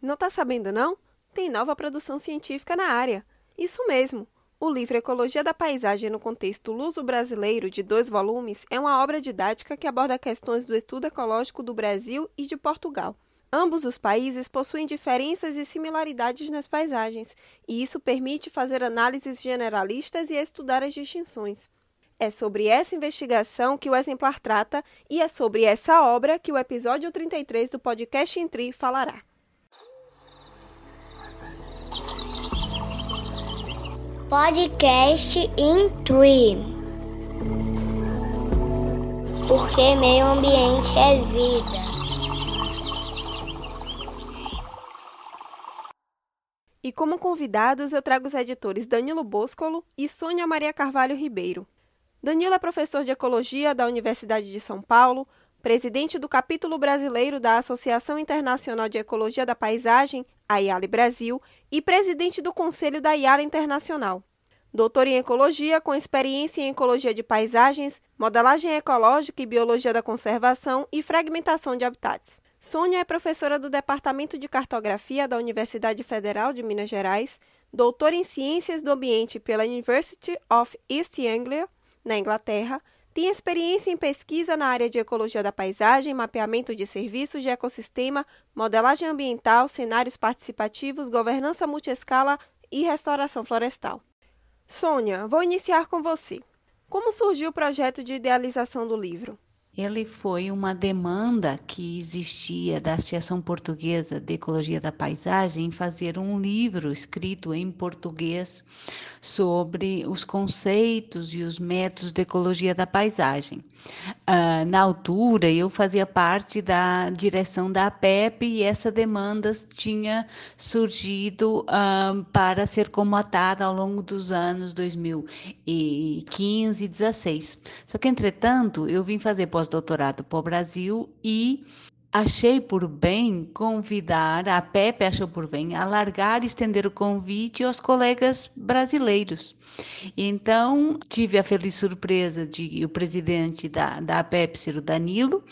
Não tá sabendo não? Tem nova produção científica na área. Isso mesmo. O livro Ecologia da Paisagem no Contexto Luso-Brasileiro, de dois volumes, é uma obra didática que aborda questões do estudo ecológico do Brasil e de Portugal. Ambos os países possuem diferenças e similaridades nas paisagens, e isso permite fazer análises generalistas e estudar as distinções. É sobre essa investigação que o exemplar trata e é sobre essa obra que o episódio 33 do podcast Intri falará. Podcast Intri. Porque meio ambiente é vida. E como convidados, eu trago os editores Danilo Boscolo e Sônia Maria Carvalho Ribeiro. Danilo é professor de Ecologia da Universidade de São Paulo, presidente do capítulo brasileiro da Associação Internacional de Ecologia da Paisagem, a Brasil, e presidente do Conselho da IALE Internacional. Doutor em Ecologia, com experiência em Ecologia de Paisagens, Modelagem Ecológica e Biologia da Conservação e Fragmentação de Habitats. Sônia é professora do Departamento de Cartografia da Universidade Federal de Minas Gerais, doutora em Ciências do Ambiente pela University of East Anglia na Inglaterra, tem experiência em pesquisa na área de ecologia da paisagem, mapeamento de serviços de ecossistema, modelagem ambiental, cenários participativos, governança multiescala e restauração florestal. Sônia, vou iniciar com você. Como surgiu o projeto de idealização do livro? Ele foi uma demanda que existia da Associação Portuguesa de Ecologia da Paisagem em fazer um livro escrito em português sobre os conceitos e os métodos de ecologia da paisagem. Uh, na altura, eu fazia parte da direção da APEP e essa demanda tinha surgido uh, para ser comatada ao longo dos anos 2015 e 2016. Só que, entretanto, eu vim fazer pós-doutorado para o Brasil e achei por bem convidar, a Pepe achou por bem alargar e estender o convite aos colegas brasileiros. Então, tive a feliz surpresa de o presidente da, da APEP ser o Danilo,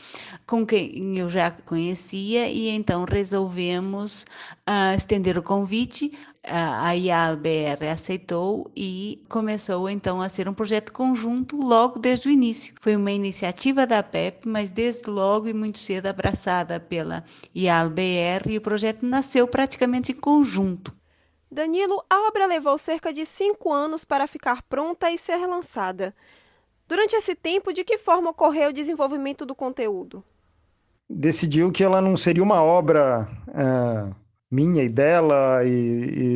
com quem eu já conhecia, e então resolvemos uh, estender o convite a IABR aceitou e começou então a ser um projeto conjunto logo desde o início. Foi uma iniciativa da PEP, mas desde logo e muito cedo abraçada pela IABR e o projeto nasceu praticamente em conjunto. Danilo, a obra levou cerca de cinco anos para ficar pronta e ser lançada. Durante esse tempo, de que forma ocorreu o desenvolvimento do conteúdo? Decidiu que ela não seria uma obra. Uh minha e dela e,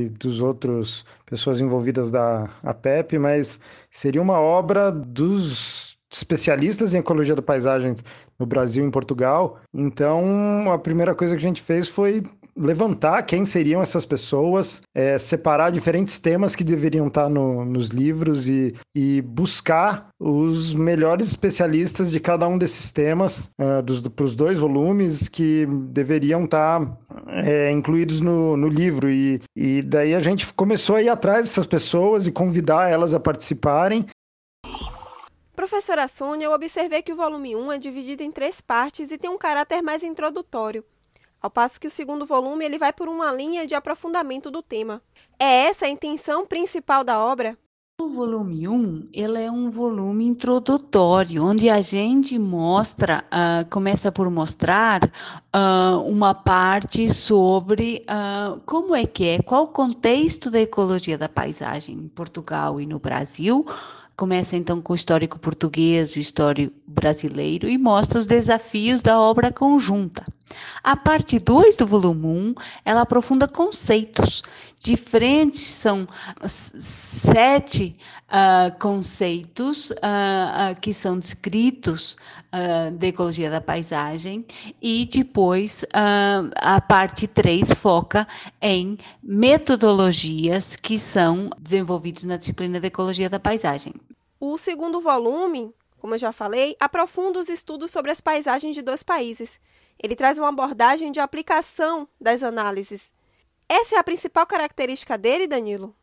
e dos outros pessoas envolvidas da APEP, mas seria uma obra dos especialistas em ecologia da paisagem no Brasil e em Portugal. Então, a primeira coisa que a gente fez foi levantar quem seriam essas pessoas, é, separar diferentes temas que deveriam estar no, nos livros e, e, buscar os melhores especialistas de cada um desses temas uh, para os dois volumes que deveriam estar é, incluídos no, no livro. E, e daí a gente começou a ir atrás dessas pessoas e convidar elas a participarem. Professora Sônia, eu observei que o volume 1 é dividido em três partes e tem um caráter mais introdutório ao passo que o segundo volume ele vai por uma linha de aprofundamento do tema. É essa a intenção principal da obra? O volume 1 ele é um volume introdutório, onde a gente mostra, uh, começa por mostrar uh, uma parte sobre uh, como é que é, qual o contexto da ecologia da paisagem em Portugal e no Brasil, Começa então com o histórico português, o histórico brasileiro e mostra os desafios da obra conjunta. A parte 2 do volume 1, um, ela aprofunda conceitos. Diferentes são sete uh, conceitos uh, uh, que são descritos da ecologia da paisagem e depois a parte 3 foca em metodologias que são desenvolvidas na disciplina da ecologia da paisagem. O segundo volume, como eu já falei, aprofunda os estudos sobre as paisagens de dois países. Ele traz uma abordagem de aplicação das análises. Essa é a principal característica dele, Danilo?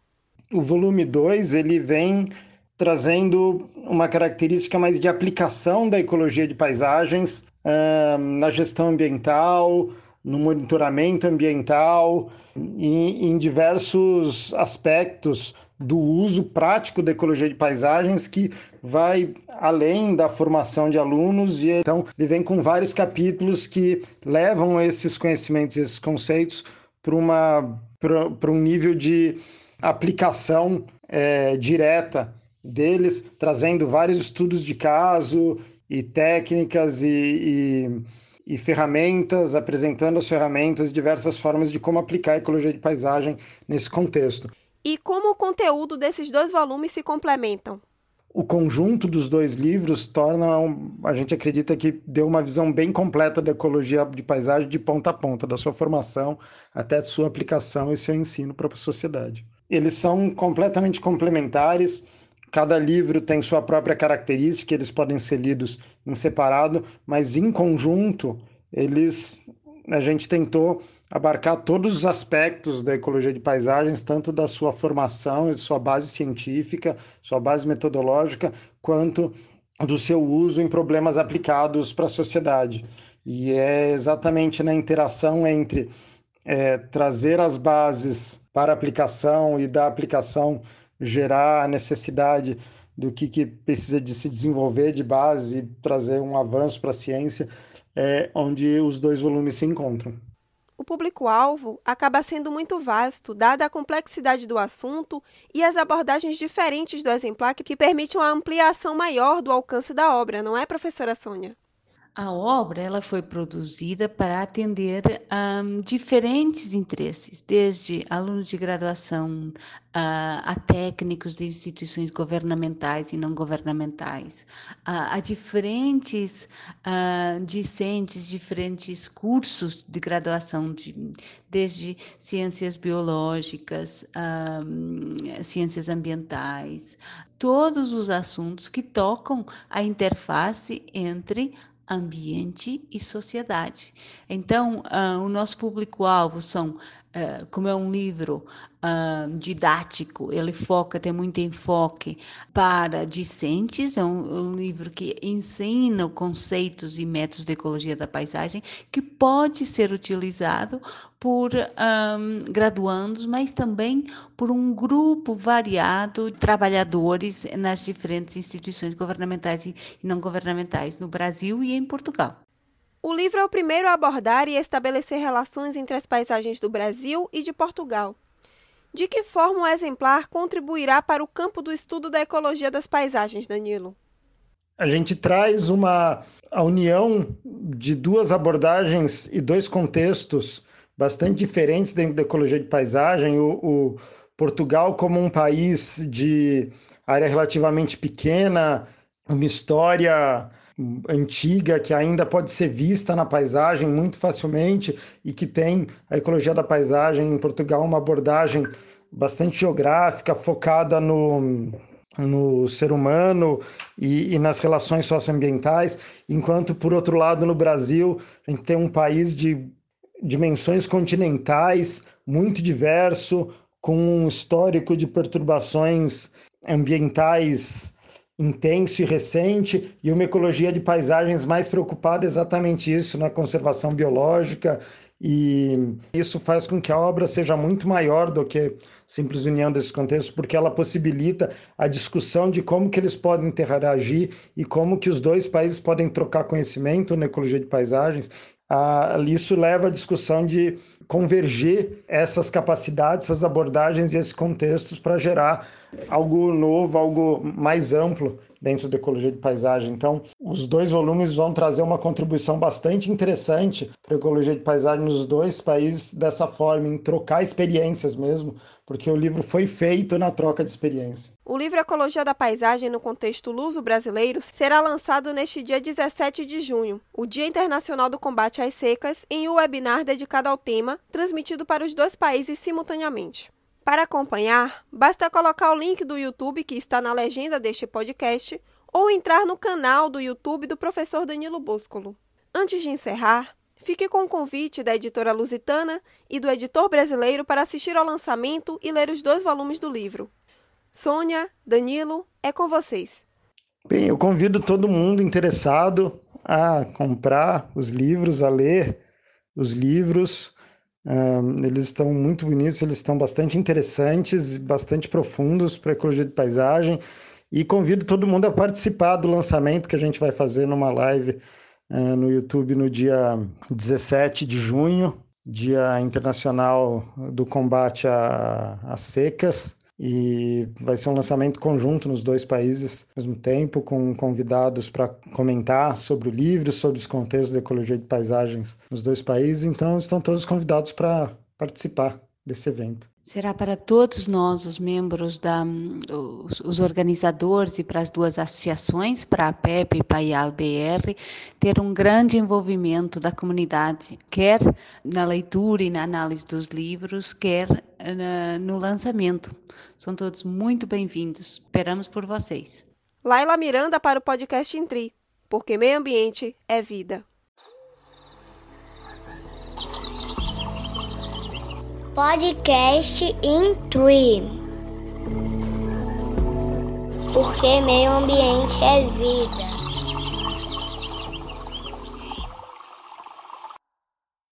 O volume 2, ele vem trazendo uma característica mais de aplicação da ecologia de paisagens na gestão ambiental, no monitoramento ambiental e em diversos aspectos do uso prático da ecologia de paisagens que vai além da formação de alunos e então ele vem com vários capítulos que levam esses conhecimentos, esses conceitos para uma para um nível de aplicação é, direta deles, trazendo vários estudos de caso e técnicas e, e e ferramentas, apresentando as ferramentas, diversas formas de como aplicar a ecologia de paisagem nesse contexto. E como o conteúdo desses dois volumes se complementam? O conjunto dos dois livros torna, a gente acredita que deu uma visão bem completa da ecologia de paisagem de ponta a ponta, da sua formação até sua aplicação e seu ensino para a sociedade. Eles são completamente complementares, Cada livro tem sua própria característica, eles podem ser lidos em separado, mas em conjunto, eles a gente tentou abarcar todos os aspectos da ecologia de paisagens, tanto da sua formação, sua base científica, sua base metodológica, quanto do seu uso em problemas aplicados para a sociedade. E é exatamente na interação entre é, trazer as bases para aplicação e da aplicação gerar a necessidade do que, que precisa de se desenvolver de base e trazer um avanço para a ciência, é onde os dois volumes se encontram. O público-alvo acaba sendo muito vasto, dada a complexidade do assunto e as abordagens diferentes do exemplar que permitem uma ampliação maior do alcance da obra, não é, professora Sônia? A obra ela foi produzida para atender a um, diferentes interesses, desde alunos de graduação a, a técnicos de instituições governamentais e não governamentais, a, a diferentes a, discentes, diferentes cursos de graduação, de, desde ciências biológicas, ciências ambientais, todos os assuntos que tocam a interface entre ambiente e sociedade. Então, uh, o nosso público-alvo são, uh, como é um livro uh, didático, ele foca, tem muito enfoque para discentes, é um, um, livro que ensina conceitos e métodos de ecologia da paisagem, que pode ser utilizado por um, graduandos, mas também por um grupo variado de trabalhadores nas diferentes instituições governamentais e não governamentais no Brasil e em Portugal. O livro é o primeiro a abordar e estabelecer relações entre as paisagens do Brasil e de Portugal. De que forma o exemplar contribuirá para o campo do estudo da ecologia das paisagens, Danilo? A gente traz uma a união de duas abordagens e dois contextos bastante diferentes dentro da ecologia de paisagem. O, o Portugal como um país de área relativamente pequena, uma história antiga que ainda pode ser vista na paisagem muito facilmente e que tem a ecologia da paisagem em Portugal uma abordagem bastante geográfica focada no no ser humano e, e, nas relações socioambientais, enquanto, por outro lado, no Brasil, a gente tem um país de dimensões continentais muito diverso, com um histórico de perturbações ambientais intenso e recente e uma ecologia de paisagens mais preocupada exatamente isso na conservação biológica e isso faz com que a obra seja muito maior do que simples união desses contextos, porque ela possibilita a discussão de como que eles podem interagir e como que os dois países podem trocar conhecimento na ecologia de paisagens. Ah, isso leva à discussão de converger essas capacidades, essas abordagens e esses contextos para gerar algo novo, algo mais amplo dentro da ecologia de paisagem. Então, os dois volumes vão trazer uma contribuição bastante interessante para a ecologia de paisagem nos dois países dessa forma, em trocar experiências mesmo, porque o livro foi feito na troca de experiência. O livro Ecologia da Paisagem no Contexto Luso-Brasileiro será lançado neste dia 17 de junho, o Dia Internacional do Combate às Secas, em um webinar dedicado ao tema, transmitido para os dois países simultaneamente. Para acompanhar, basta colocar o link do YouTube que está na legenda deste podcast ou entrar no canal do YouTube do professor Danilo Boscolo. Antes de encerrar, fique com o convite da editora lusitana e do editor brasileiro para assistir ao lançamento e ler os dois volumes do livro. Sônia, Danilo, é com vocês. Bem, eu convido todo mundo interessado a comprar os livros, a ler os livros. Eles estão muito bonitos, eles estão bastante interessantes, bastante profundos para ecologia de paisagem. E convido todo mundo a participar do lançamento que a gente vai fazer numa live uh, no YouTube no dia 17 de junho, Dia Internacional do Combate às Secas e vai ser um lançamento conjunto nos dois países ao mesmo tempo, com convidados para comentar sobre o livro, sobre os contextos da ecologia de paisagens nos dois países. Então, estão todos convidados para participar desse evento. Será para todos nós, os membros, da, os, os, organizadores e para as duas associações, para a PEP e para a IABR, ter um grande envolvimento da comunidade, quer na leitura e na análise dos livros, quer na, no lançamento. São todos muito bem-vindos. Esperamos por vocês. Laila Miranda para o podcast Intri, porque meio ambiente é vida. Podcast in Tree. Porque meio ambiente é vida.